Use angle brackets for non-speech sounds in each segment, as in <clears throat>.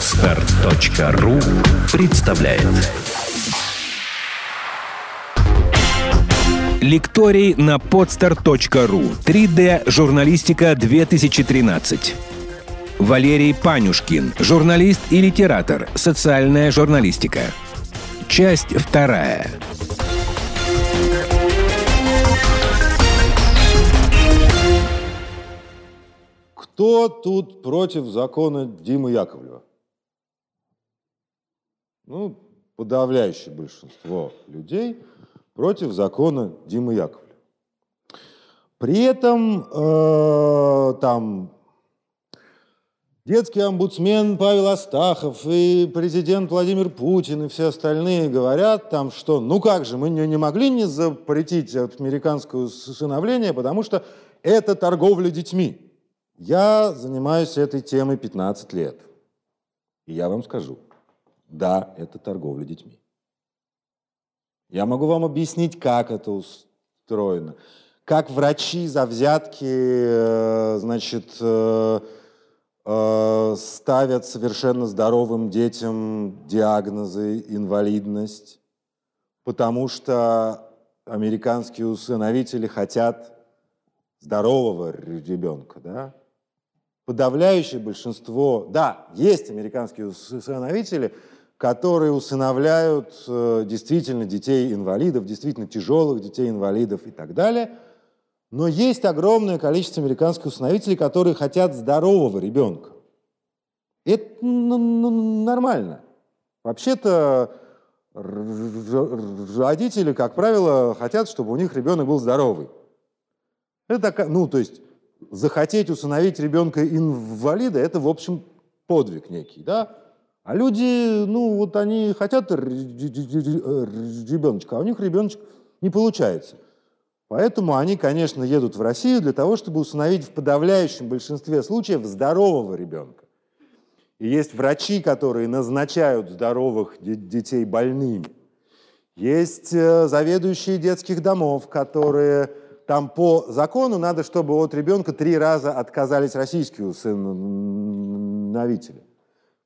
Отстар.ру представляет Лекторий на podster.ru 3D журналистика 2013 Валерий Панюшкин, журналист и литератор, социальная журналистика. Часть вторая. Кто тут против закона Димы Яковлева? Ну, подавляющее большинство людей против закона Димы Яковлева. При этом э, там детский омбудсмен Павел Астахов и президент Владимир Путин и все остальные говорят там, что ну как же, мы не, не могли не запретить американское усыновление, потому что это торговля детьми. Я занимаюсь этой темой 15 лет. И я вам скажу, да, это торговля детьми. Я могу вам объяснить, как это устроено. Как врачи за взятки, э, значит, э, э, ставят совершенно здоровым детям диагнозы инвалидность, потому что американские усыновители хотят здорового ребенка, да? подавляющее большинство, да, есть американские усыновители, которые усыновляют э, действительно детей-инвалидов, действительно тяжелых детей-инвалидов и так далее. Но есть огромное количество американских усыновителей, которые хотят здорового ребенка. Это нормально. Вообще-то родители, как правило, хотят, чтобы у них ребенок был здоровый. Это ну, то есть захотеть усыновить ребенка инвалида, это, в общем, подвиг некий, да? А люди, ну, вот они хотят ребеночка, а у них ребеночек не получается. Поэтому они, конечно, едут в Россию для того, чтобы усыновить в подавляющем большинстве случаев здорового ребенка. И есть врачи, которые назначают здоровых детей больными. Есть э, заведующие детских домов, которые там по закону надо, чтобы от ребенка три раза отказались российские усыновители.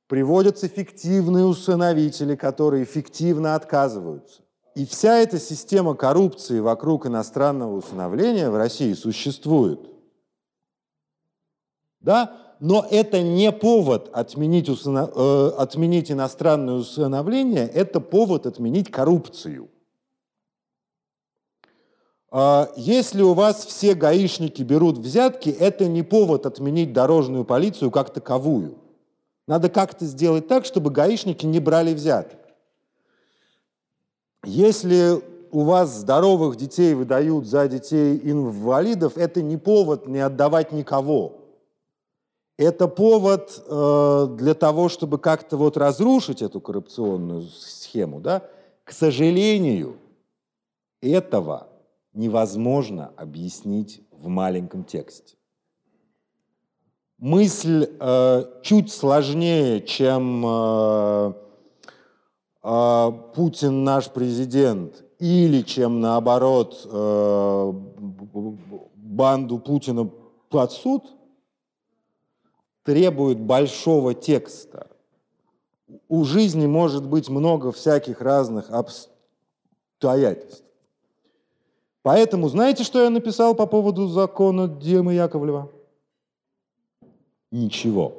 Приводятся фиктивные усыновители, которые фиктивно отказываются. И вся эта система коррупции вокруг иностранного усыновления в России существует. Да? Но это не повод отменить, усыно... э, отменить иностранное усыновление, это повод отменить коррупцию. А, если у вас все гаишники берут взятки, это не повод отменить дорожную полицию как таковую. Надо как-то сделать так, чтобы гаишники не брали взяток. Если у вас здоровых детей выдают за детей инвалидов, это не повод не отдавать никого. Это повод э, для того, чтобы как-то вот разрушить эту коррупционную схему. Да? К сожалению, этого невозможно объяснить в маленьком тексте. Мысль э, чуть сложнее, чем э, э, Путин наш президент, или чем наоборот э, банду Путина под суд, требует большого текста. У жизни может быть много всяких разных обстоятельств. Поэтому знаете, что я написал по поводу закона Димы Яковлева? Ничего.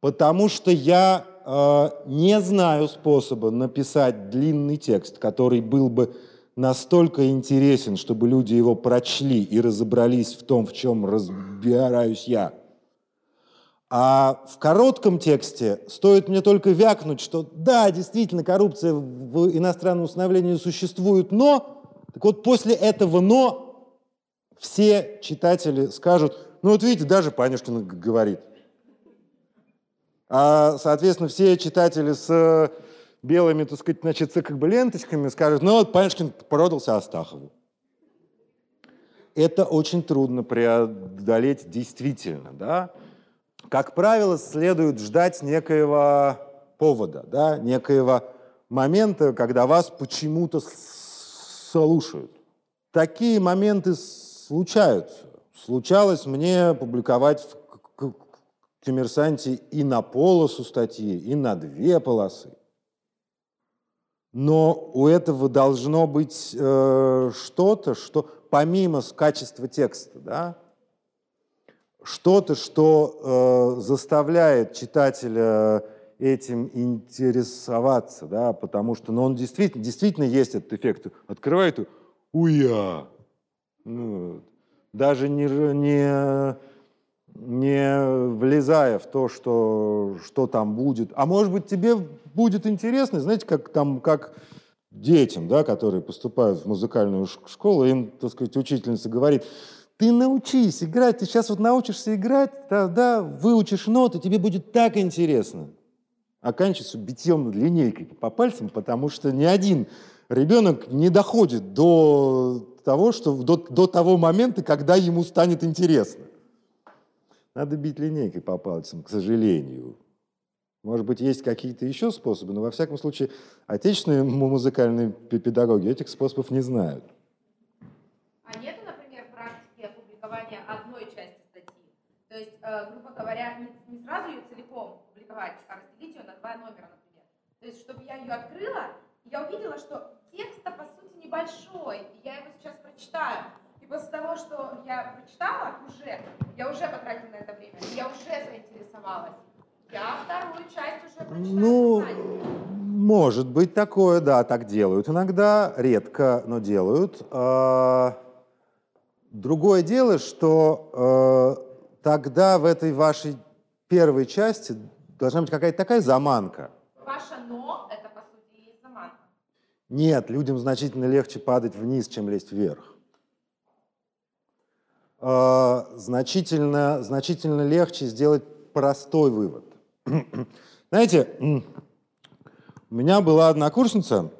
Потому что я э, не знаю способа написать длинный текст, который был бы настолько интересен, чтобы люди его прочли и разобрались в том, в чем разбираюсь я. А в коротком тексте стоит мне только вякнуть, что да, действительно, коррупция в иностранном установлении существует, но, так вот после этого но все читатели скажут, ну вот видите, даже Панюшкин говорит. А, соответственно, все читатели с белыми, так сказать, значит, как бы ленточками скажут, ну вот Панюшкин продался Астахову. Это очень трудно преодолеть действительно, да, как правило, следует ждать некоего повода, да, некоего момента, когда вас почему-то слушают. Такие моменты случаются. Случалось мне публиковать в коммерсанте и на полосу статьи, и на две полосы. Но у этого должно быть э, что-то, что помимо качества текста, да, что-то, что э, заставляет читателя этим интересоваться, да, потому что ну, он действительно, действительно есть этот эффект. Открывает уя. Ну, даже не, не, не влезая в то, что, что там будет. А может быть, тебе будет интересно, знаете, как там, как детям, да, которые поступают в музыкальную школу, им, так сказать, учительница говорит, ты научись играть, ты сейчас вот научишься играть, тогда выучишь ноты, тебе будет так интересно. Оканчивается битьем линейкой по пальцам, потому что ни один ребенок не доходит до того, что до, до того момента, когда ему станет интересно. Надо бить линейкой по пальцам, к сожалению. Может быть, есть какие-то еще способы, но во всяком случае отечественные музыкальные педагоги этих способов не знают. А нет, например, практики опубликования одной части статьи? То есть, э, грубо говоря, не, не сразу ее целиком публиковать, а разделить ее на два номера, например. То есть, чтобы я ее открыла, я увидела, что текста, по сути, небольшой, и я его сейчас прочитаю. И после того, что я прочитала уже, я уже потратила на это время, я уже заинтересовалась. Я вторую часть уже прочитаю. Ну, может быть такое, да, так делают. Иногда, редко, но делают. А, другое дело, что э, тогда в этой вашей первой части должна быть какая-то такая заманка. Ваше «но» — это, по сути, и заманка. Нет, людям значительно легче падать вниз, чем лезть вверх. Э, значительно, значительно легче сделать простой вывод. <clears throat> Знаете, у меня была однокурсница,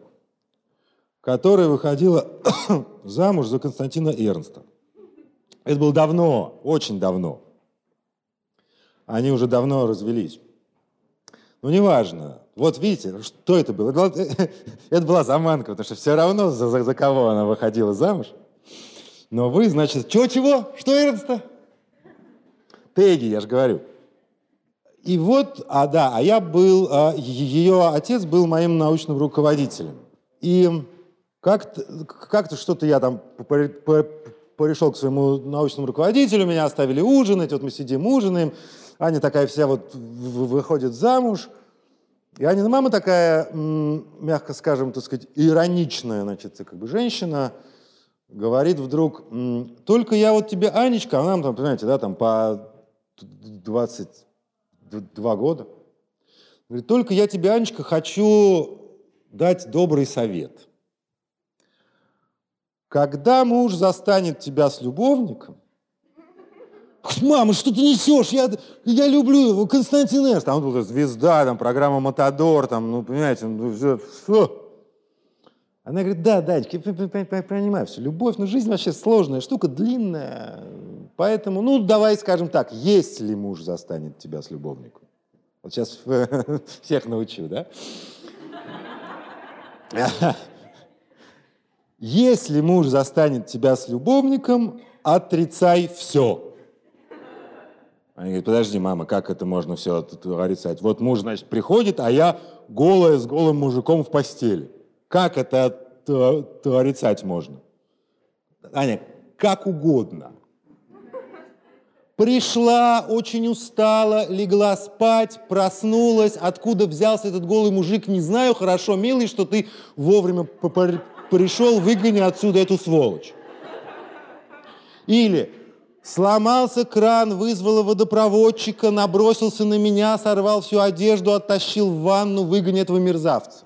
которая выходила <clears throat> замуж за Константина Эрнста. Это было давно, очень давно. Они уже давно развелись. Ну, неважно. Вот видите, что это было? <laughs> Это была заманка, потому что все равно за, за, за кого она выходила замуж. Но вы, значит, чего-чего? Что Эрнста? Теги, я же говорю. И вот, а да, а я был, а, ее отец был моим научным руководителем. И как-то как что-то я там пришел к своему научному руководителю, меня оставили ужинать, вот мы сидим ужинаем, Аня такая вся вот выходит замуж, и Анина мама такая, мягко скажем, так сказать, ироничная, значит, как бы женщина, говорит вдруг, только я вот тебе, Анечка, а нам там, понимаете, да, там по 20 два года. Говорит, только я тебе, Анечка, хочу дать добрый совет. Когда муж застанет тебя с любовником, Мама, что ты несешь? Я, я люблю его, Константин Эрст. Там был звезда, там программа Матадор, там, ну, понимаете, ну, все, все. Она говорит, да, Данечка, я понимаю все. Любовь, ну, жизнь вообще сложная штука, длинная. Поэтому, ну, давай скажем так, если муж застанет тебя с любовником. Вот сейчас <laughs> всех научу, да? Если муж застанет тебя с любовником, отрицай все. Они говорят, подожди, мама, как это можно все отрицать? Вот муж, значит, приходит, а я голая с голым мужиком в постели. Как это отрицать можно? Аня, как угодно. Пришла, очень устала, легла спать, проснулась. Откуда взялся этот голый мужик, не знаю. Хорошо, милый, что ты вовремя пришел, выгони отсюда эту сволочь. Или сломался кран, вызвала водопроводчика, набросился на меня, сорвал всю одежду, оттащил в ванну, выгони этого мерзавца.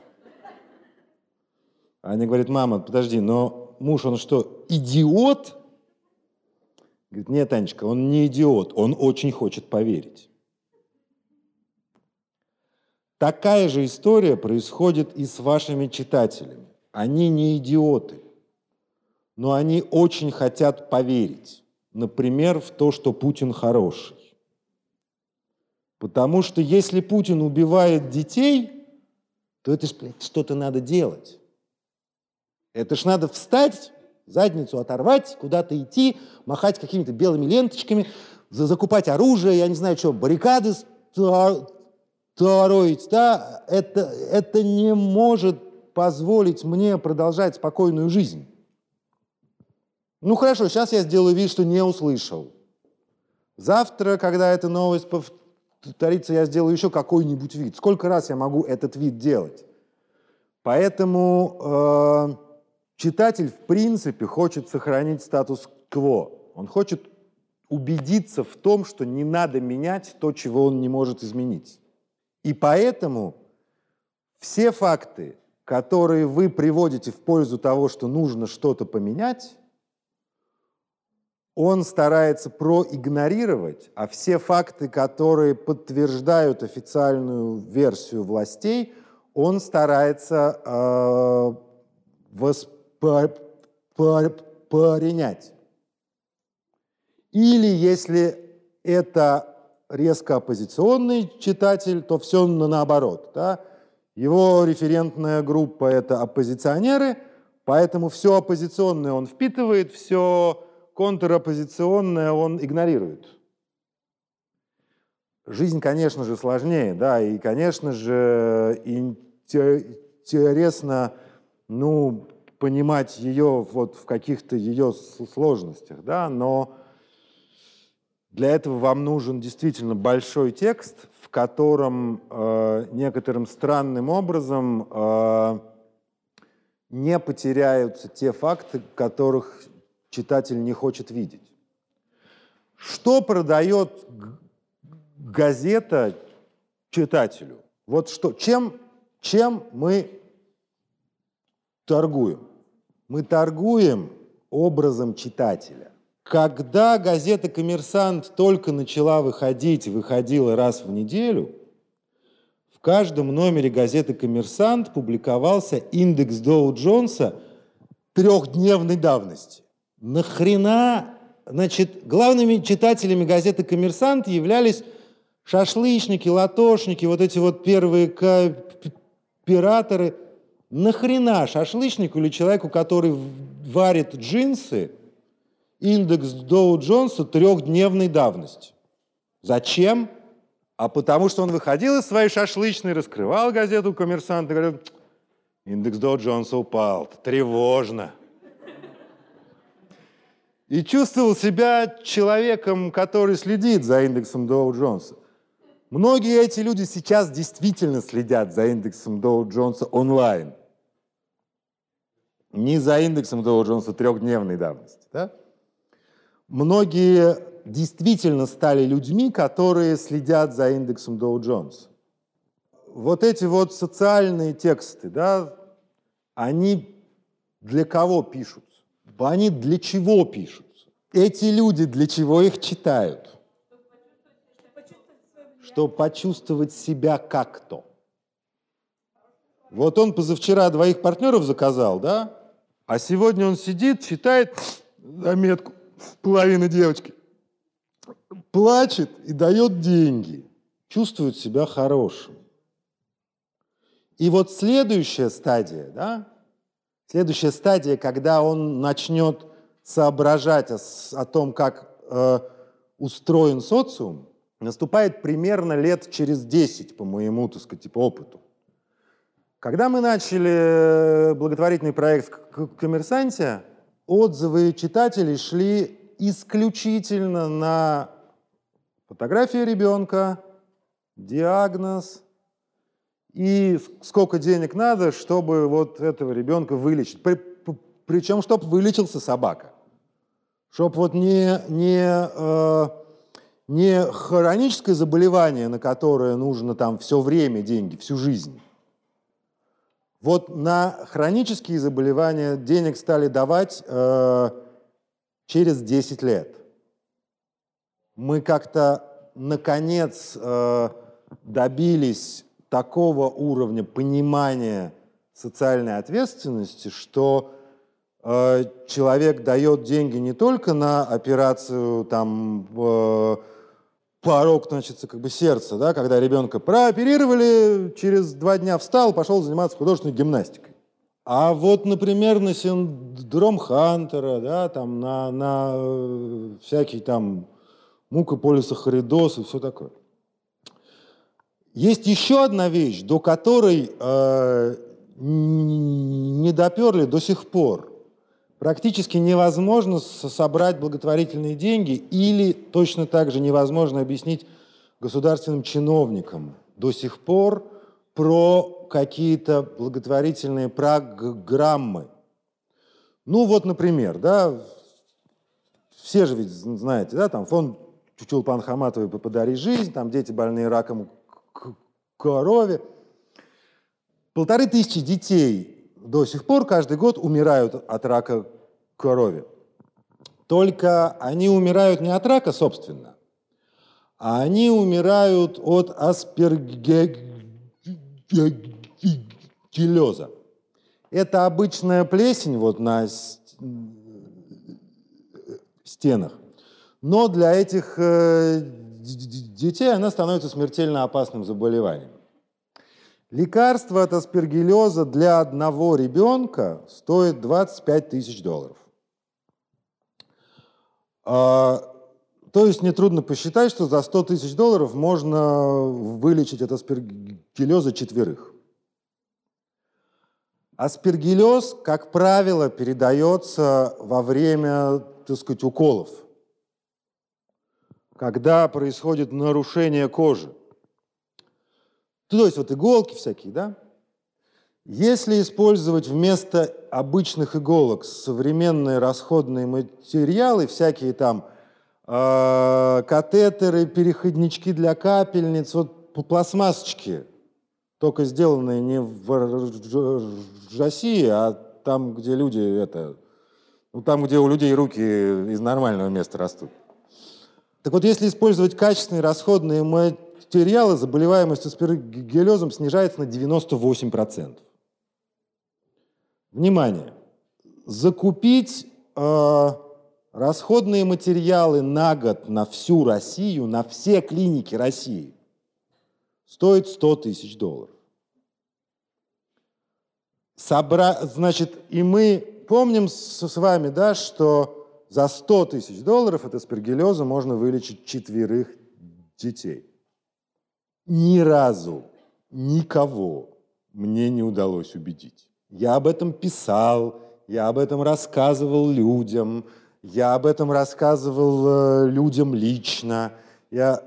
Аня говорит, мама, подожди, но муж, он что, идиот? Говорит, нет, Анечка, он не идиот, он очень хочет поверить. Такая же история происходит и с вашими читателями. Они не идиоты, но они очень хотят поверить. Например, в то, что Путин хороший. Потому что если Путин убивает детей, то это что-то надо делать. Это ж надо встать задницу оторвать, куда-то идти, махать какими-то белыми ленточками, за закупать оружие, я не знаю что, баррикады строить, да, это, это не может позволить мне продолжать спокойную жизнь. Ну хорошо, сейчас я сделаю вид, что не услышал. Завтра, когда эта новость повторится, я сделаю еще какой-нибудь вид. Сколько раз я могу этот вид делать? Поэтому э, читатель в принципе хочет сохранить статус-кво. Он хочет убедиться в том, что не надо менять то, чего он не может изменить. И поэтому все факты, которые вы приводите в пользу того, что нужно что-то поменять, он старается проигнорировать, а все факты, которые подтверждают официальную версию властей, он старается э, воспринять. Или если это резко оппозиционный читатель, то все наоборот. Да? Его референтная группа – это оппозиционеры, поэтому все оппозиционное он впитывает, все контропозиционное он игнорирует. Жизнь, конечно же, сложнее, да, и, конечно же, интересно, ну, понимать ее вот в каких-то ее сложностях, да, но для этого вам нужен действительно большой текст, в котором э, некоторым странным образом э, не потеряются те факты, которых читатель не хочет видеть. Что продает газета читателю? Вот что, чем, чем мы торгуем? Мы торгуем образом читателя. Когда газета «Коммерсант» только начала выходить, выходила раз в неделю, в каждом номере газеты «Коммерсант» публиковался индекс Доу-Джонса трехдневной давности. Нахрена, значит, главными читателями газеты «Коммерсант» являлись шашлычники, латошники, вот эти вот первые кооператоры. Нахрена шашлычнику или человеку, который варит джинсы – индекс Доу Джонса трехдневной давности. Зачем? А потому что он выходил из своей шашлычной, раскрывал газету «Коммерсант» и говорил, индекс Доу Джонса упал, тревожно. И чувствовал себя человеком, который следит за индексом Доу Джонса. Многие эти люди сейчас действительно следят за индексом Доу Джонса онлайн. Не за индексом Доу Джонса трехдневной давности. Да? многие действительно стали людьми, которые следят за индексом Доу Джонса. Вот эти вот социальные тексты, да, они для кого пишутся? Они для чего пишутся? Эти люди для чего их читают? Чтобы почувствовать себя как-то. Вот он позавчера двоих партнеров заказал, да? А сегодня он сидит, читает заметку половина девочки, плачет и дает деньги, чувствует себя хорошим. И вот следующая стадия, да, следующая стадия, когда он начнет соображать о, о том, как э, устроен социум, наступает примерно лет через 10, по моему, так сказать, типа, опыту. Когда мы начали благотворительный проект в «Коммерсанте», отзывы читателей шли исключительно на фотографию ребенка, диагноз и сколько денег надо, чтобы вот этого ребенка вылечить. При, причем, чтобы вылечился собака. Чтобы вот не, не, э, не хроническое заболевание, на которое нужно там все время деньги, всю жизнь, вот на хронические заболевания денег стали давать э, через 10 лет. Мы как-то, наконец, э, добились такого уровня понимания социальной ответственности, что э, человек дает деньги не только на операцию там, э, порог, значит, как бы сердца, да, когда ребенка прооперировали, через два дня встал, пошел заниматься художественной гимнастикой. А вот, например, на синдром Хантера, да, там, на, на э, всякий там мукополисахаридоз и все такое. Есть еще одна вещь, до которой э, не доперли до сих пор. Практически невозможно собрать благотворительные деньги или точно так же невозможно объяснить государственным чиновникам до сих пор про какие-то благотворительные программы. Ну вот, например, да, все же ведь знаете, да, там фонд Чулпан Хаматовой «Подари жизнь», там дети больные раком корове. Полторы тысячи детей до сих пор каждый год умирают от рака крови. Только они умирают не от рака, собственно, а они умирают от аспергиллеза. Это обычная плесень вот на стенах. Но для этих э, детей она становится смертельно опасным заболеванием. Лекарство от аспергиллеза для одного ребенка стоит 25 тысяч долларов. А, то есть нетрудно посчитать, что за 100 тысяч долларов можно вылечить от аспергиллеза четверых. Аспергиллез, как правило, передается во время, так сказать, уколов – когда происходит нарушение кожи. То есть вот иголки всякие, да? Если использовать вместо обычных иголок современные расходные материалы, всякие там э, катетеры, переходнички для капельниц, вот пластмассочки, только сделанные не в России, а там, где люди это, ну там, где у людей руки из нормального места растут. Так вот, если использовать качественные расходные материалы, заболеваемость аспергиллезом снижается на 98%. Внимание! Закупить э, расходные материалы на год на всю Россию, на все клиники России, стоит 100 тысяч долларов. Собра... Значит, и мы помним с, с вами, да, что за 100 тысяч долларов от аспергиллеза можно вылечить четверых детей. Ни разу никого мне не удалось убедить. Я об этом писал, я об этом рассказывал людям, я об этом рассказывал э, людям лично. Я...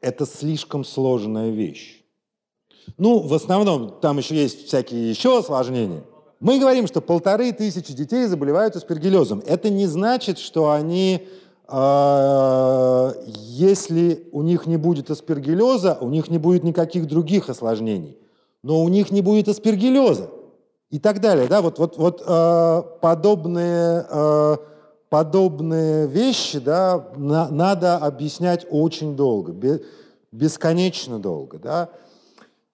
Это слишком сложная вещь. Ну, в основном, там еще есть всякие еще осложнения – мы говорим, что полторы тысячи детей заболевают аспергиллезом. Это не значит, что они, э, если у них не будет аспергиллеза, у них не будет никаких других осложнений. Но у них не будет аспергиллеза и так далее. Да? Вот, вот, вот э, подобные, э, подобные вещи да, на, надо объяснять очень долго, бесконечно долго. Да?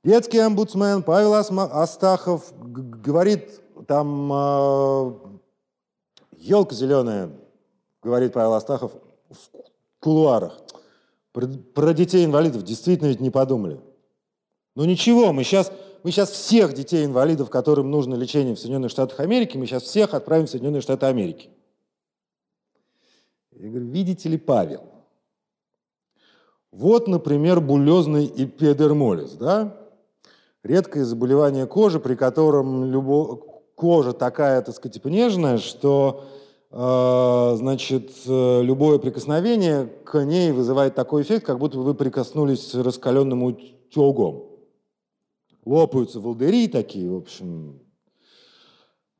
Детский омбудсмен Павел Астахов говорит, там елка зеленая, говорит Павел Астахов в кулуарах. Про, про детей-инвалидов действительно ведь не подумали. Ну ничего, мы сейчас, мы сейчас всех детей-инвалидов, которым нужно лечение в Соединенных Штатах Америки, мы сейчас всех отправим в Соединенные Штаты Америки. Я говорю, видите ли, Павел, вот, например, булезный эпидермолиз, да? Редкое заболевание кожи, при котором любо... кожа такая, так сказать, типа нежная, что э, значит, э, любое прикосновение к ней вызывает такой эффект, как будто вы прикоснулись с раскаленным утюгом. Лопаются волдыри такие, в общем.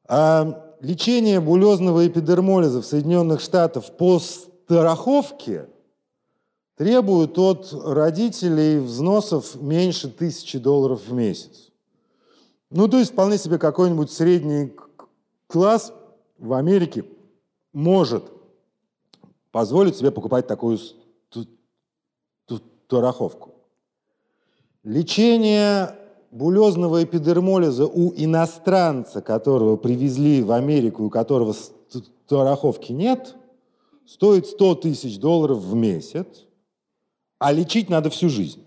А лечение булезного эпидермолиза в Соединенных Штатах по страховке – требуют от родителей взносов меньше тысячи долларов в месяц. Ну, то есть вполне себе какой-нибудь средний класс в Америке может позволить себе покупать такую страховку. Лечение булезного эпидермолиза у иностранца, которого привезли в Америку, у которого страховки нет, стоит 100 тысяч долларов в месяц а лечить надо всю жизнь.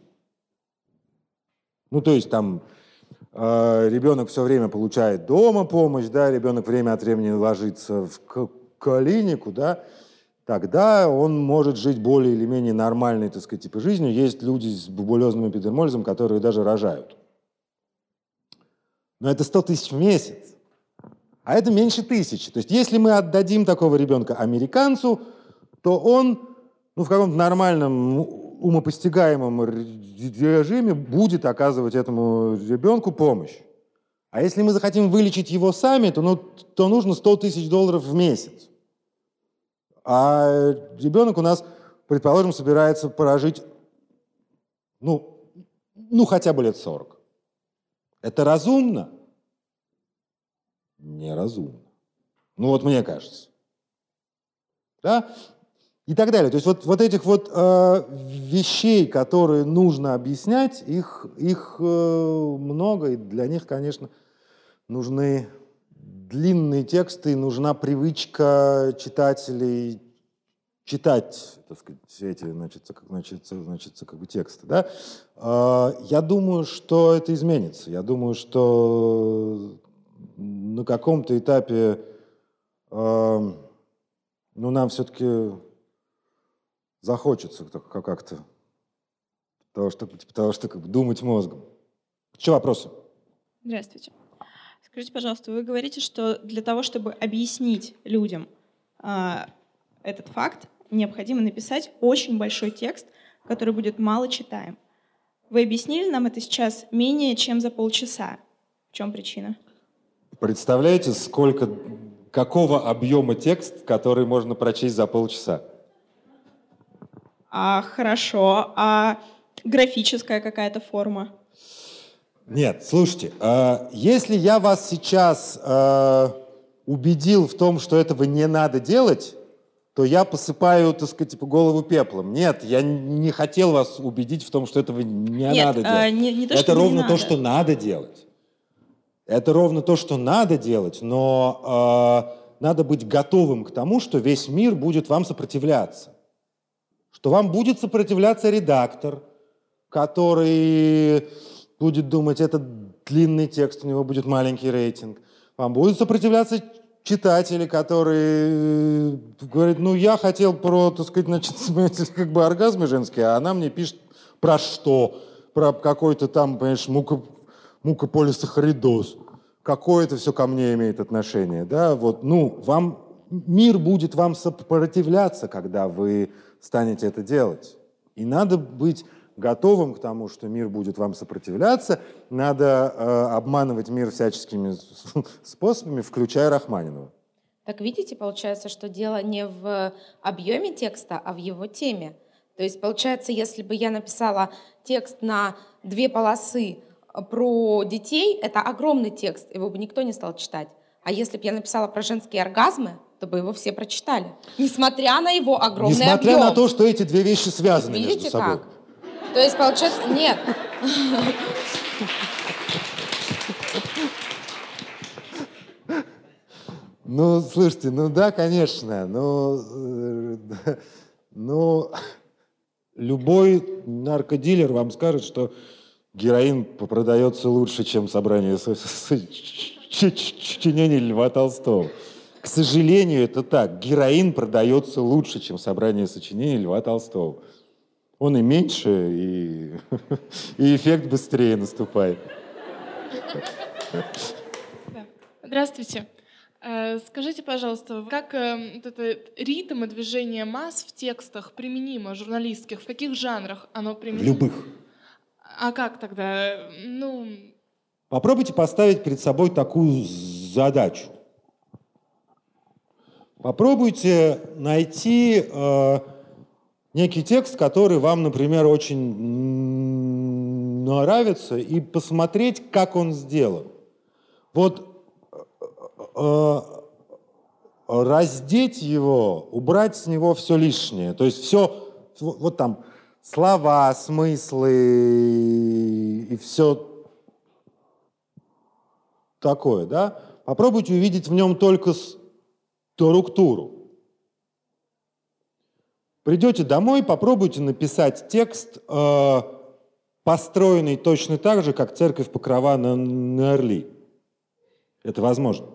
Ну, то есть там э, ребенок все время получает дома помощь, да, ребенок время от времени ложится в клинику, да, тогда он может жить более или менее нормальной, так сказать, типа жизнью. Есть люди с бубулезным эпидермолизом, которые даже рожают. Но это 100 тысяч в месяц. А это меньше тысячи. То есть если мы отдадим такого ребенка американцу, то он ну, в каком-то нормальном умопостигаемом режиме будет оказывать этому ребенку помощь. А если мы захотим вылечить его сами, то, ну, то нужно 100 тысяч долларов в месяц. А ребенок у нас, предположим, собирается прожить, ну, ну хотя бы лет 40. Это разумно? Неразумно. Ну вот мне кажется. Да? И так далее. То есть вот, вот этих вот э, вещей, которые нужно объяснять, их, их э, много, и для них, конечно, нужны длинные тексты, нужна привычка читателей читать, так сказать, эти, значит, как, значит, значит, как бы тексты, да, а, я думаю, что это изменится. Я думаю, что на каком-то этапе ну, нам все-таки захочется как-то того, что, того, что как бы думать мозгом. Что вопросы? Здравствуйте. Скажите, пожалуйста, вы говорите, что для того, чтобы объяснить людям а, этот факт, необходимо написать очень большой текст, который будет мало читаем. Вы объяснили нам это сейчас менее чем за полчаса. В чем причина? Представляете, сколько, какого объема текст, который можно прочесть за полчаса? А, хорошо. А графическая какая-то форма? Нет, слушайте, э, если я вас сейчас э, убедил в том, что этого не надо делать, то я посыпаю, так сказать, типа, голову пеплом. Нет, я не хотел вас убедить в том, что этого не Нет, надо э, делать. Не, не то, Это ровно не то, надо. что надо делать. Это ровно то, что надо делать, но э, надо быть готовым к тому, что весь мир будет вам сопротивляться. Что вам будет сопротивляться редактор, который будет думать, это длинный текст, у него будет маленький рейтинг. Вам будут сопротивляться читатели, которые э, говорят, ну, я хотел про, так сказать, значит, <laughs> как бы оргазмы женские, а она мне пишет про что? Про какой-то там, понимаешь, мука, мукополисахаридоз. Какое это все ко мне имеет отношение, да? Вот, ну, вам, мир будет вам сопротивляться, когда вы станете это делать. И надо быть готовым к тому, что мир будет вам сопротивляться, надо э, обманывать мир всяческими способами, включая Рахманинова. Так видите, получается, что дело не в объеме текста, а в его теме. То есть, получается, если бы я написала текст на две полосы про детей, это огромный текст, его бы никто не стал читать. А если бы я написала про женские оргазмы, то бы его все прочитали. Несмотря на его огромный Несмотря объем. на то, что эти две вещи связаны Видите между собой. как? То есть, получается, нет. Ну, слушайте, ну да, конечно, но, э, ну, любой наркодилер вам скажет, что героин продается лучше, чем собрание сочинений Льва Толстого. К сожалению, это так. Героин продается лучше, чем собрание сочинений Льва Толстого. Он и меньше, и, <laughs> и эффект быстрее наступает. Здравствуйте. Э, Скажите, пожалуйста, как э, вот этот ритм и движение масс в текстах применимо журналистских? В каких жанрах оно В применимо? любых. А как тогда? Ну, Попробуйте поставить перед собой такую задачу. Попробуйте найти э, некий текст, который вам, например, очень нравится, и посмотреть, как он сделан. Вот э, раздеть его, убрать с него все лишнее. То есть все, вот, там слова, смыслы и все такое, да? Попробуйте увидеть в нем только структуру. Придете домой, попробуйте написать текст, э, построенный точно так же, как церковь Покрова на, Орли. Это возможно.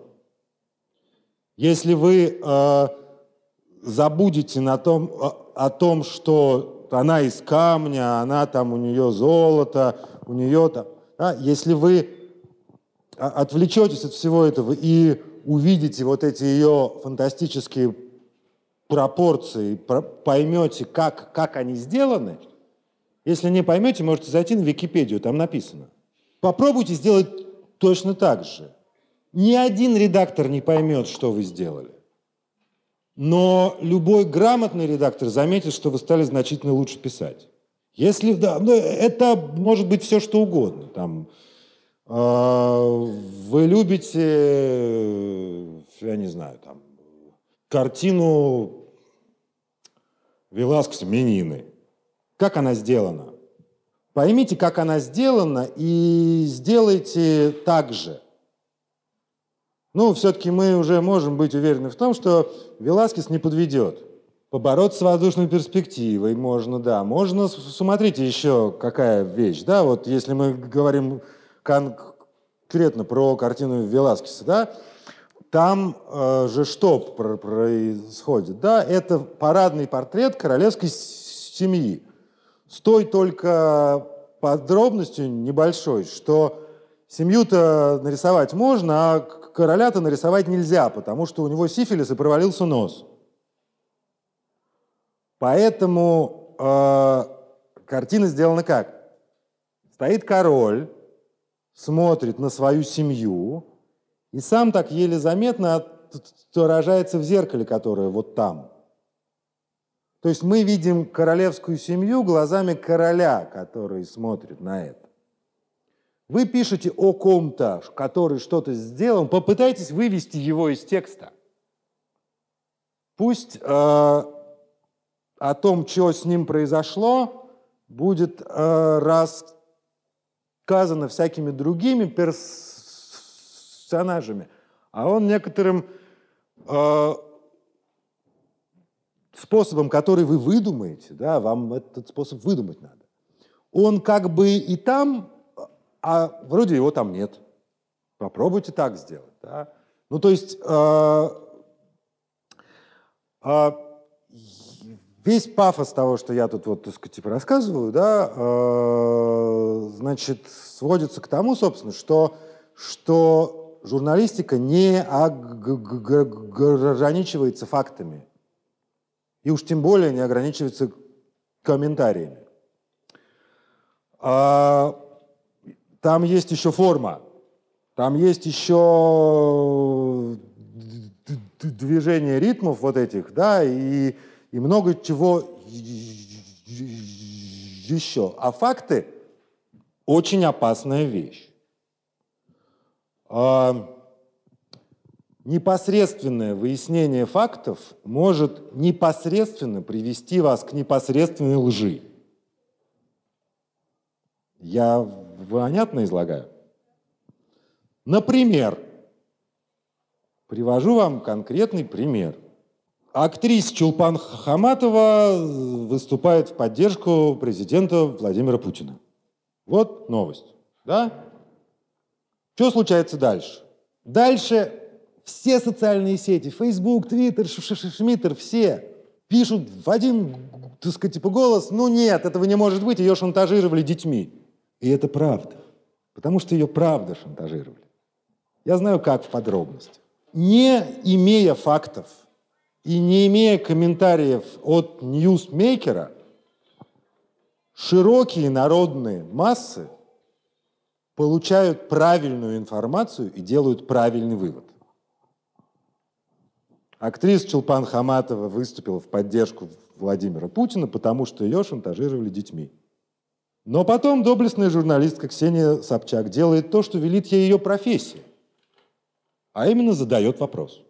Если вы э, забудете на том, о, о том, что она из камня, она там, у нее золото, у нее там... Да, если вы отвлечетесь от всего этого и увидите вот эти ее фантастические пропорции, поймете, как, как они сделаны, если не поймете, можете зайти на Википедию, там написано. Попробуйте сделать точно так же. Ни один редактор не поймет, что вы сделали. Но любой грамотный редактор заметит, что вы стали значительно лучше писать. Если да, ну, это может быть все что угодно. Там, вы любите, я не знаю, там, картину Веласкеса «Менины». Как она сделана? Поймите, как она сделана, и сделайте так же. Ну, все-таки мы уже можем быть уверены в том, что Веласкес не подведет. Побороться с воздушной перспективой можно, да. Можно, смотрите, еще какая вещь, да, вот если мы говорим конкретно про картину Веласкеса, да, там э, же что происходит, да, это парадный портрет королевской семьи. С той только подробностью небольшой, что семью-то нарисовать можно, а короля-то нарисовать нельзя, потому что у него сифилис и провалился нос. Поэтому э, картина сделана как? Стоит король, смотрит на свою семью, и сам так еле заметно отражается в зеркале, которое вот там. То есть мы видим королевскую семью глазами короля, который смотрит на это. Вы пишете о ком-то, который что-то сделал, попытайтесь вывести его из текста. Пусть э, о том, что с ним произошло, будет э, рассказано всякими другими персонажами, а он некоторым э, способом, который вы выдумаете, да, вам этот способ выдумать надо, он как бы и там, а вроде его там нет. Попробуйте так сделать. Да? Ну, то есть э, э, весь пафос того, что я тут вот, так сказать, типа рассказываю, да, э, значит, сводится к тому, собственно, что, что журналистика не ограничивается фактами. И уж тем более не ограничивается комментариями. А, там есть еще форма, там есть еще движение ритмов вот этих, да, и, и много чего еще. А факты очень опасная вещь. А, непосредственное выяснение фактов может непосредственно привести вас к непосредственной лжи. Я понятно излагаю? Например, привожу вам конкретный пример. Актриса Чулпан Хаматова выступает в поддержку президента Владимира Путина. Вот новость. Да? Что случается дальше? Дальше все социальные сети, Facebook, Twitter, Шмиттер, все пишут в один, так сказать, типа голос, ну нет, этого не может быть, ее шантажировали детьми. И это правда, потому что ее правда шантажировали. Я знаю, как в подробностях. Не имея фактов и не имея комментариев от ньюсмейкера, широкие народные массы получают правильную информацию и делают правильный вывод. Актриса Чулпан Хаматова выступила в поддержку Владимира Путина, потому что ее шантажировали детьми. Но потом доблестная журналистка Ксения Собчак делает то, что велит ей ее профессия, а именно задает вопрос.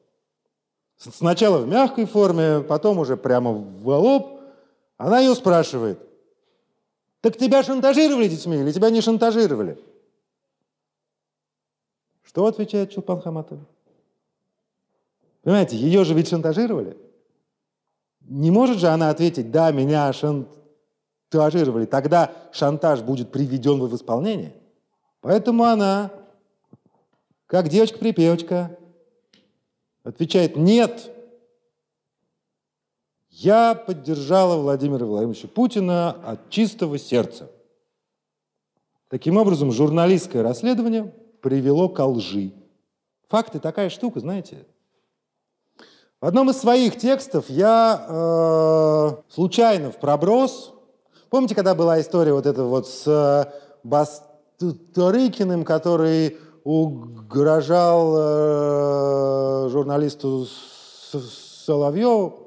Сначала в мягкой форме, потом уже прямо в лоб. Она ее спрашивает, так тебя шантажировали детьми или тебя не шантажировали? Что отвечает Чулпан Хаматова? Понимаете, ее же ведь шантажировали. Не может же она ответить, да, меня шантажировали. Тогда шантаж будет приведен в исполнение. Поэтому она, как девочка-припевочка, отвечает, нет, Я поддержала Владимира Владимировича Путина от чистого сердца. Таким образом, журналистское расследование привело к лжи. Факты такая штука, знаете. В одном из своих текстов я э, случайно в проброс, помните, когда была история вот эта вот с э, Басторыкиным, который угрожал э, журналисту Соловьеву,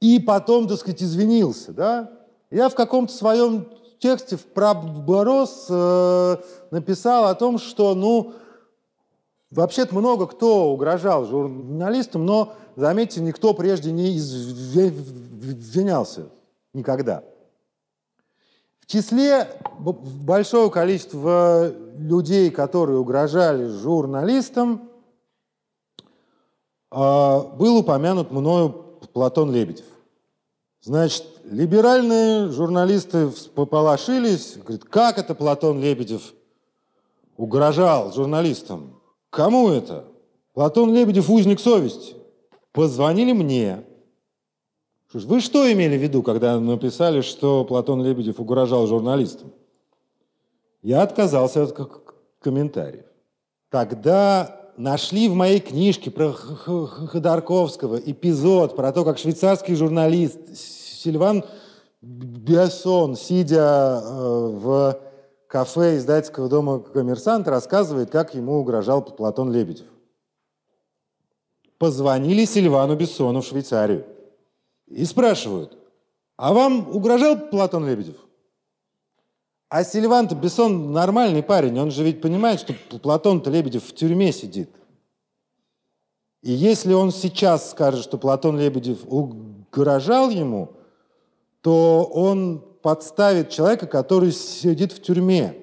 и потом, так сказать, извинился, да? Я в каком-то своем тексте в проброс э, написал о том, что, ну, вообще-то много кто угрожал журналистам, но, заметьте, никто прежде не извинялся никогда. Числе большого количества людей, которые угрожали журналистам, э, был упомянут мною Платон Лебедев. Значит, либеральные журналисты пополошились, говорят, как это Платон Лебедев угрожал журналистам? Кому это? Платон Лебедев узник совести. Позвонили мне. Вы что имели в виду, когда написали, что Платон Лебедев угрожал журналистам? Я отказался от комментариев. Тогда нашли в моей книжке про Ходорковского эпизод про то, как швейцарский журналист Сильван Биасон, сидя э, в кафе издательского дома «Коммерсант», рассказывает, как ему угрожал Платон Лебедев. Позвонили Сильвану Бессону в Швейцарию и спрашивают, а вам угрожал Платон Лебедев? А Сильван-то Бессон нормальный парень, он же ведь понимает, что Платон-то Лебедев в тюрьме сидит. И если он сейчас скажет, что Платон Лебедев угрожал ему, то он подставит человека, который сидит в тюрьме.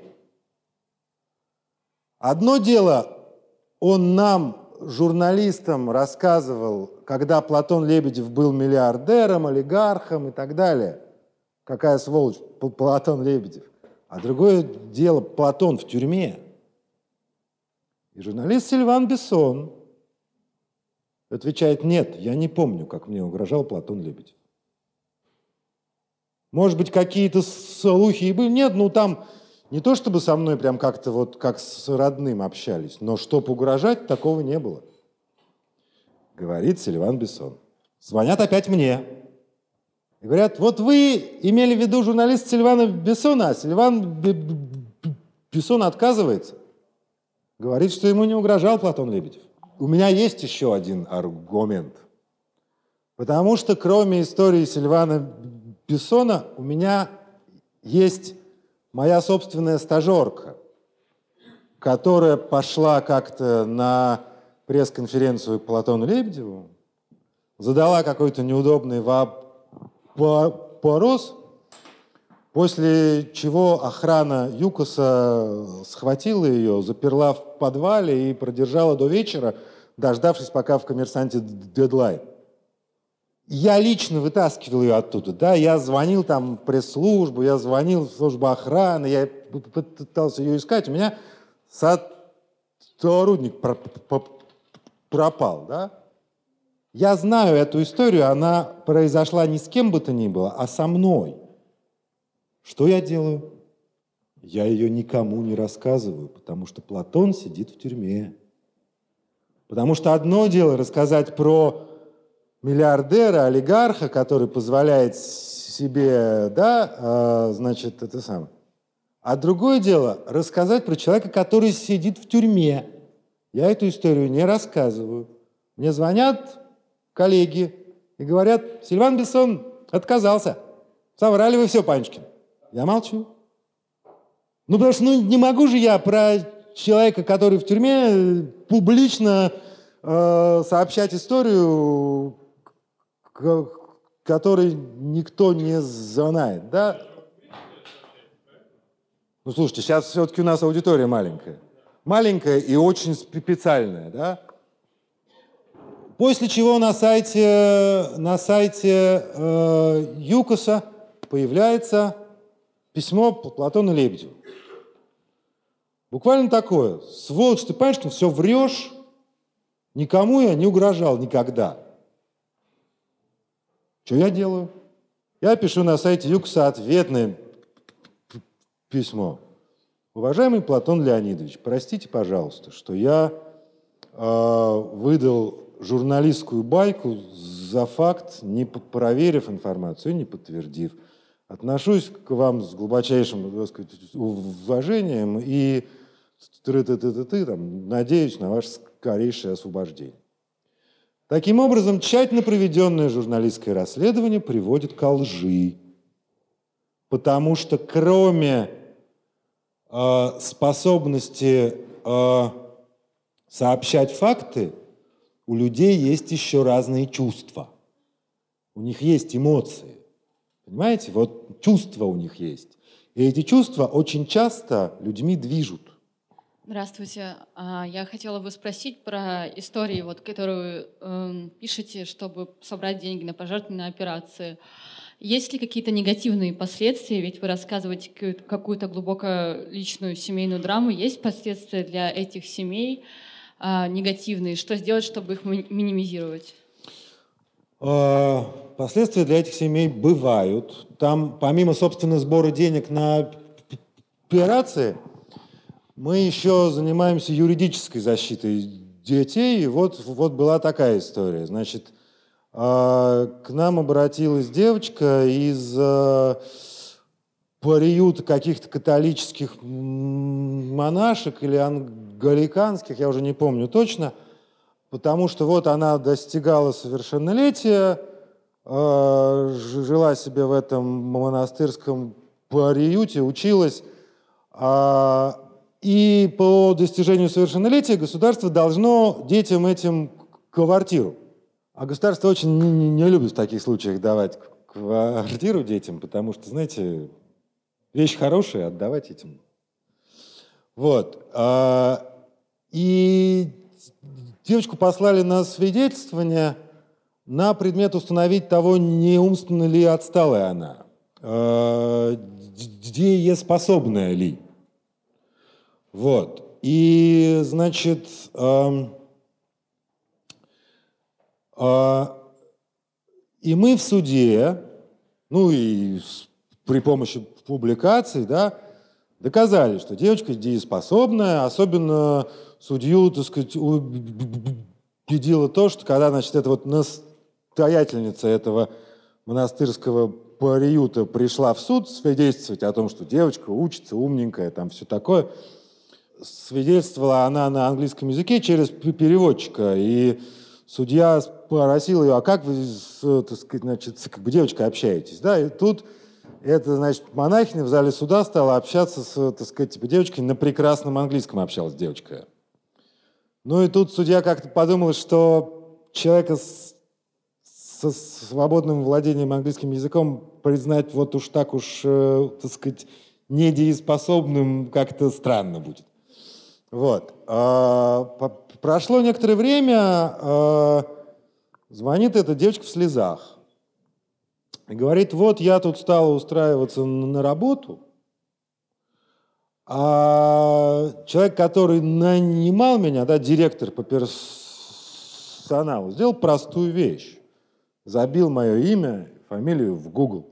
Одно дело, он нам, журналистам, рассказывал, когда Платон Лебедев был миллиардером, олигархом и так далее. Какая сволочь Платон Лебедев. А другое дело, Платон в тюрьме. И журналист Сильван Бессон отвечает, нет, я не помню, как мне угрожал Платон Лебедев. Может быть, какие-то слухи и были. Нет, ну там не то чтобы со мной прям как-то вот как с родным общались, но чтоб угрожать, такого не было. Говорит Сильван Бессон. Звонят опять мне. И говорят, вот вы имели в виду журналист Сильвана Бессона, а Сильван Бессон отказывается. Говорит, что ему не угрожал Платон Лебедев. У меня есть еще один аргумент. Потому что кроме истории Сильвана Бессона у меня есть моя собственная стажерка, которая пошла как-то на пресс-конференцию к Платону Лебедеву, задала какой-то неудобный вопрос, после чего охрана ЮКОСа схватила ее, заперла в подвале и продержала до вечера, дождавшись, пока в «Коммерсанте» дедлайн. Я лично вытаскивал ее оттуда, да, я звонил там в пресс-службу, я звонил в службу охраны, я пытался ее искать, у меня сотрудник пропал, да. Я знаю эту историю, она произошла не с кем бы то ни было, а со мной. Что я делаю? Я ее никому не рассказываю, потому что Платон сидит в тюрьме. Потому что одно дело рассказать про миллиардера, олигарха, который позволяет себе, да, а, значит, это самое. А другое дело рассказать про человека, который сидит в тюрьме. Я эту историю не рассказываю. Мне звонят коллеги и говорят, Сильван Бессон отказался. Соврали вы все, Панчкин. Я молчу. Ну, потому что ну, не могу же я про человека, который в тюрьме, публично э, сообщать историю, которой никто не знает, да? Ну, слушайте, сейчас все-таки у нас аудитория маленькая. Маленькая и очень специальная, да? После чего на сайте, на сайте э, ЮКОСа появляется письмо Платона Лебедева. Буквально такое. Сволочь ты, Паншкин, все врешь, никому я не угрожал никогда. Что я делаю? Я пишу на сайте ЮКСа ответное письмо. Уважаемый Платон Леонидович, простите, пожалуйста, что я э, выдал журналистскую байку за факт, не проверив информацию, не подтвердив. Отношусь к вам с глубочайшим так сказать, уважением и ты -ты там, надеюсь на ваше скорейшее освобождение. Таким образом, тщательно проведенное журналистское расследование приводит к лжи. Потому что кроме способности э, сообщать факты, у людей есть еще разные чувства. У них есть эмоции. Понимаете? Вот чувства у них есть. И эти чувства очень часто людьми движут. Здравствуйте. А, я хотела бы спросить про истории, вот, которую э, пишете, чтобы собрать деньги на пожертвованные операции. Есть ли какие-то негативные последствия? Ведь вы рассказываете какую-то глубоко личную семейную драму. Есть последствия для этих семей э, негативные? Что сделать, чтобы их минимизировать? А, последствия для этих семей бывают. Там, помимо, собственно, сбора денег на операции, мы еще занимаемся юридической защитой детей. И вот, вот была такая история. Значит, а, к нам обратилась девочка из а, приюта каких-то католических монашек или англиканских, я уже не помню точно, потому что вот она достигала совершеннолетия, а, жила себе в этом монастырском приюте, училась, и по достижению совершеннолетия государство должно детям этим квартиру. А государство очень не, не, не любит в таких случаях давать квартиру детям, потому что, знаете, вещь хорошая, отдавать этим. Вот. А, и девочку послали на свидетельствование на предмет установить того, не умственно ли отсталая она, а, дееспособная ли. Вот. И, значит, и мы в суде, ну и при помощи публикаций, да, доказали, что девочка дееспособная, особенно судью, так сказать, убедило то, что когда, значит, эта вот настоятельница этого монастырского приюта пришла в суд свидетельствовать о том, что девочка учится, умненькая, там все такое – свидетельствовала она на английском языке через переводчика, и судья спросил ее, а как вы, так сказать, значит, как бы девочкой общаетесь? Да, и тут эта, значит, монахиня в зале суда стала общаться с, так сказать, типа, девочкой на прекрасном английском общалась девочка. Ну и тут судья как-то подумал, что человека с, со свободным владением английским языком признать вот уж так уж, э, так сказать, недееспособным как-то странно будет. Вот. А, прошло некоторое время, а, звонит эта девочка в слезах. И говорит, вот я тут стала устраиваться на работу, а человек, который нанимал меня, да, директор по персоналу, сделал простую вещь. Забил мое имя, фамилию в Google.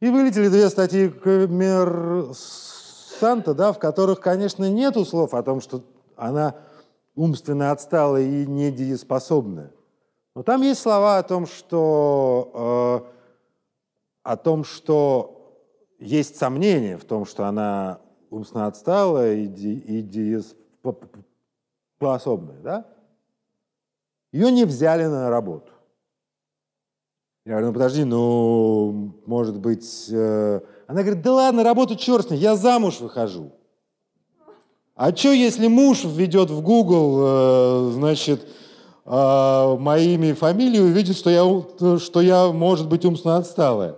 И вылетели две статьи коммерс Санта, да, в которых, конечно, нету слов о том, что она умственно отстала и недееспособная. Но там есть слова о том, что, э, о том, что есть сомнения в том, что она умственно отстала и, и дееспособная. Да? Ее не взяли на работу. Я говорю, ну подожди, ну, может быть, э, она говорит, да ладно, работу черт с я замуж выхожу. А что, если муж введет в Google, э, значит, э, мое имя и фамилию увидит, что я, что я, может быть, умственно отсталая?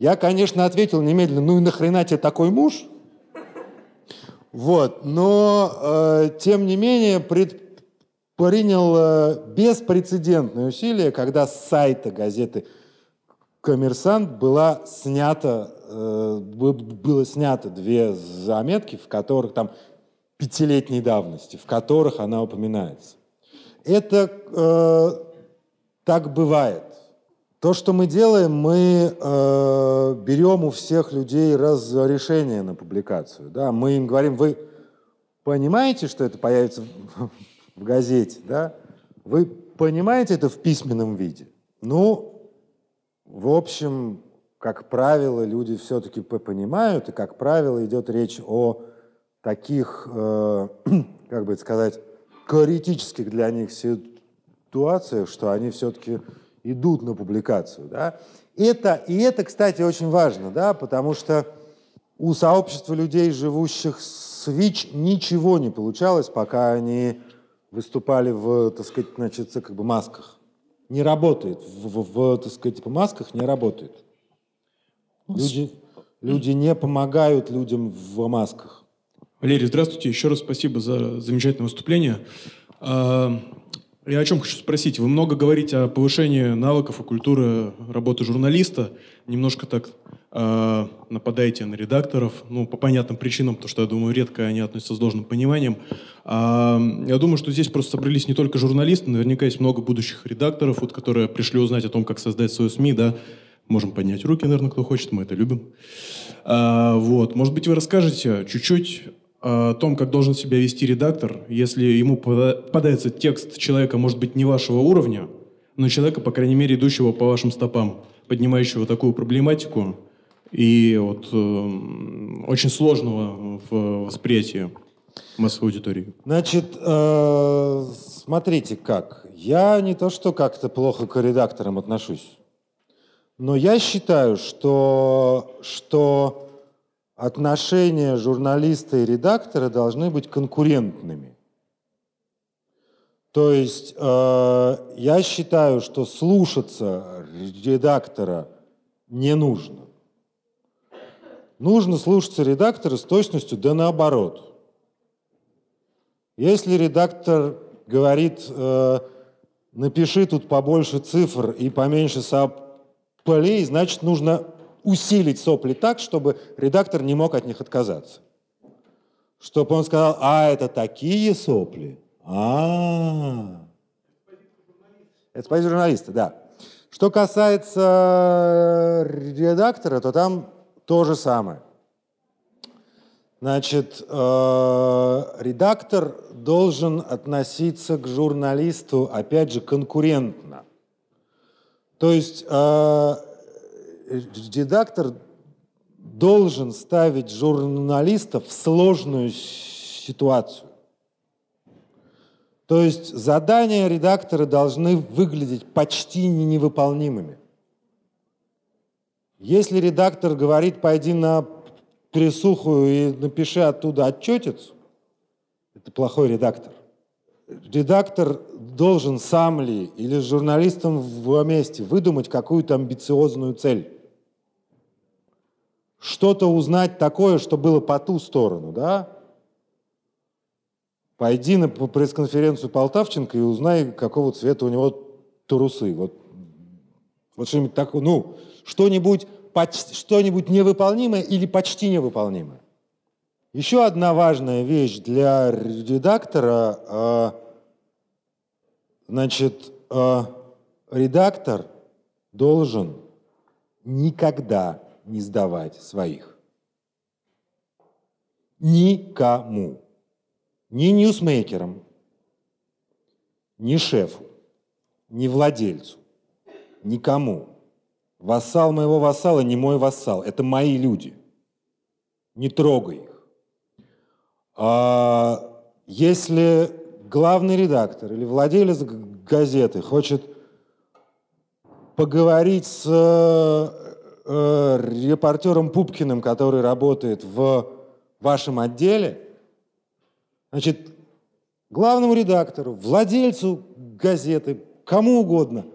Я, конечно, ответил немедленно, ну и нахрена тебе такой муж? Вот, но, э, тем не менее, предпринял э, беспрецедентные усилия, когда с сайта газеты «Коммерсант» была снята Э, было снято две заметки, в которых там пятилетней давности, в которых она упоминается. Это э, так бывает. То, что мы делаем, мы э, берем у всех людей разрешение на публикацию. Да? Мы им говорим, вы понимаете, что это появится в, в газете? Да? Вы понимаете это в письменном виде? Ну, в общем, как правило, люди все-таки понимают, и, как правило, идет речь о таких, э, <clears throat> как бы сказать, теоретических для них ситуациях, что они все-таки идут на публикацию. Да? Это, и это, кстати, очень важно, да, потому что у сообщества людей, живущих с ВИЧ, ничего не получалось, пока они выступали в, так сказать, значит, как бы масках. Не работает. В, в, в так сказать, типа масках не работает. Люди, люди не помогают людям в масках. Валерий, здравствуйте. Еще раз спасибо за замечательное выступление. А, я о чем хочу спросить. Вы много говорите о повышении навыков и культуры работы журналиста. Немножко так э, нападаете на редакторов, ну, по понятным причинам, потому что, я думаю, редко они относятся с должным пониманием. А, я думаю, что здесь просто собрались не только журналисты, наверняка есть много будущих редакторов, вот, которые пришли узнать о том, как создать свою СМИ, да. Можем поднять руки, наверное, кто хочет, мы это любим. А, вот. Может быть, вы расскажете чуть-чуть о том, как должен себя вести редактор, если ему попадается текст человека, может быть, не вашего уровня, но человека, по крайней мере, идущего по вашим стопам, поднимающего такую проблематику и вот, э, очень сложного в восприятии массовой аудитории. Значит, э, смотрите как. Я не то, что как-то плохо к редакторам отношусь, но я считаю, что, что отношения журналиста и редактора должны быть конкурентными. То есть э, я считаю, что слушаться редактора не нужно. Нужно слушаться редактора с точностью да наоборот. Если редактор говорит, э, напиши тут побольше цифр и поменьше соплей, значит, нужно усилить сопли так, чтобы редактор не мог от них отказаться. Чтобы он сказал, а, это такие сопли? А, Это с позиции журналиста, да. Что касается редактора, то там то же самое. Значит, э, редактор должен относиться к журналисту, опять же, конкурентно. То есть э, редактор должен ставить журналистов в сложную ситуацию. То есть задания редактора должны выглядеть почти невыполнимыми. Если редактор говорит, пойди на присуху и напиши оттуда отчетец, это плохой редактор. Редактор должен сам ли или с журналистом вместе выдумать какую-то амбициозную цель что-то узнать такое, что было по ту сторону, да? Пойди на пресс-конференцию Полтавченко и узнай, какого цвета у него трусы. Вот, вот что-нибудь такое, ну, что-нибудь что невыполнимое или почти невыполнимое. Еще одна важная вещь для редактора, э, значит, э, редактор должен никогда не сдавать своих. Никому. Ни ньюсмейкерам, ни шефу, ни владельцу, никому. Вассал моего вассала не мой вассал, это мои люди. Не трогай их. А если главный редактор или владелец газеты хочет поговорить с э, репортером Пупкиным, который работает в вашем отделе, значит, главному редактору, владельцу газеты, кому угодно,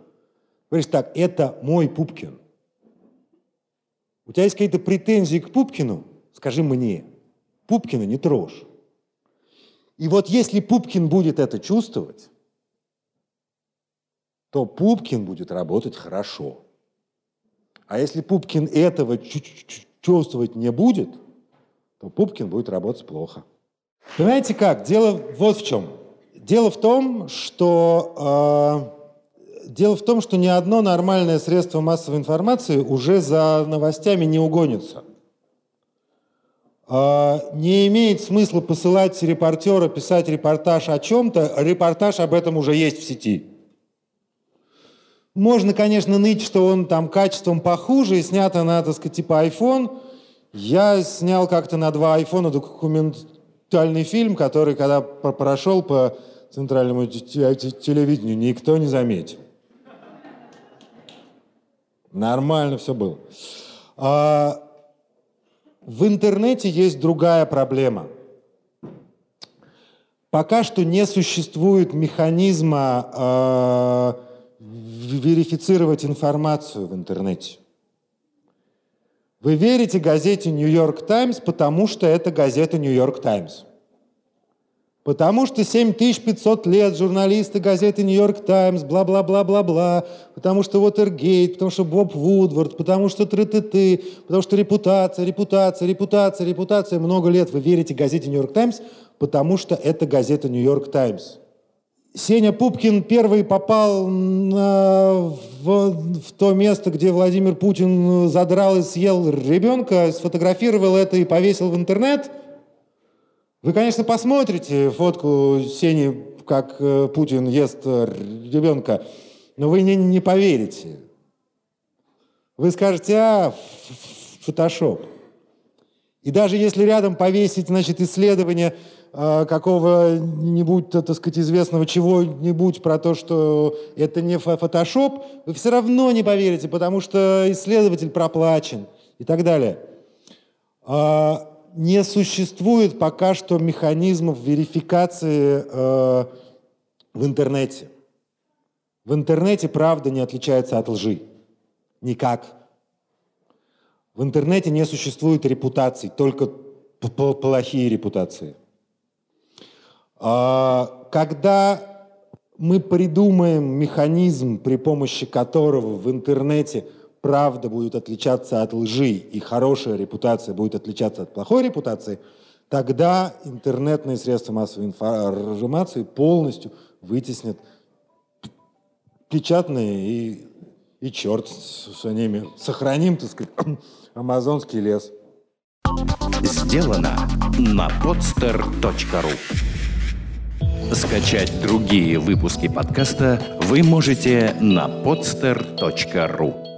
говоришь так, это мой Пупкин. У тебя есть какие-то претензии к Пупкину? Скажи мне. Пупкина не трожь. И вот если Пупкин будет это чувствовать, то Пупкин будет работать хорошо. А если Пупкин этого чувствовать не будет, то Пупкин будет работать плохо. Понимаете как? Дело вот в чем. Дело в том, что э, дело в том, что ни одно нормальное средство массовой информации уже за новостями не угонится. А, не имеет смысла посылать репортера писать репортаж о чем-то, репортаж об этом уже есть в сети. Можно, конечно, ныть, что он там качеством похуже и снято на, так сказать, типа iPhone. Я снял как-то на два айфона документальный фильм, который, когда прошел по центральному телевидению, никто не заметил. Нормально все было. В интернете есть другая проблема. Пока что не существует механизма э, верифицировать информацию в интернете. Вы верите газете «Нью-Йорк Таймс», потому что это газета «Нью-Йорк Таймс». Потому что 7500 лет журналисты газеты «Нью-Йорк Таймс», бла-бла-бла-бла-бла, потому что Уотергейт, потому что Боб Вудвард, потому что тры-ты-ты, потому что репутация, репутация, репутация, репутация. Много лет вы верите газете «Нью-Йорк Таймс», потому что это газета «Нью-Йорк Таймс». Сеня Пупкин первый попал на, в, в то место, где Владимир Путин задрал и съел ребенка, сфотографировал это и повесил в интернет. Вы, конечно, посмотрите фотку Сени, как э, Путин ест ребенка, но вы не, не поверите. Вы скажете, а, фотошоп. И даже если рядом повесить, значит, исследование э, какого-нибудь, так сказать, известного чего-нибудь про то, что это не фотошоп, вы все равно не поверите, потому что исследователь проплачен и так далее. А, не существует пока что механизмов верификации э, в интернете. В интернете правда не отличается от лжи. Никак. В интернете не существует репутаций, только плохие репутации. А, когда мы придумаем механизм, при помощи которого в интернете правда будет отличаться от лжи и хорошая репутация будет отличаться от плохой репутации, тогда интернетные средства массовой информации полностью вытеснят печатные и и черт с ними. Сохраним, так сказать, <clears throat> амазонский лес. Сделано на podster.ru Скачать другие выпуски подкаста вы можете на podster.ru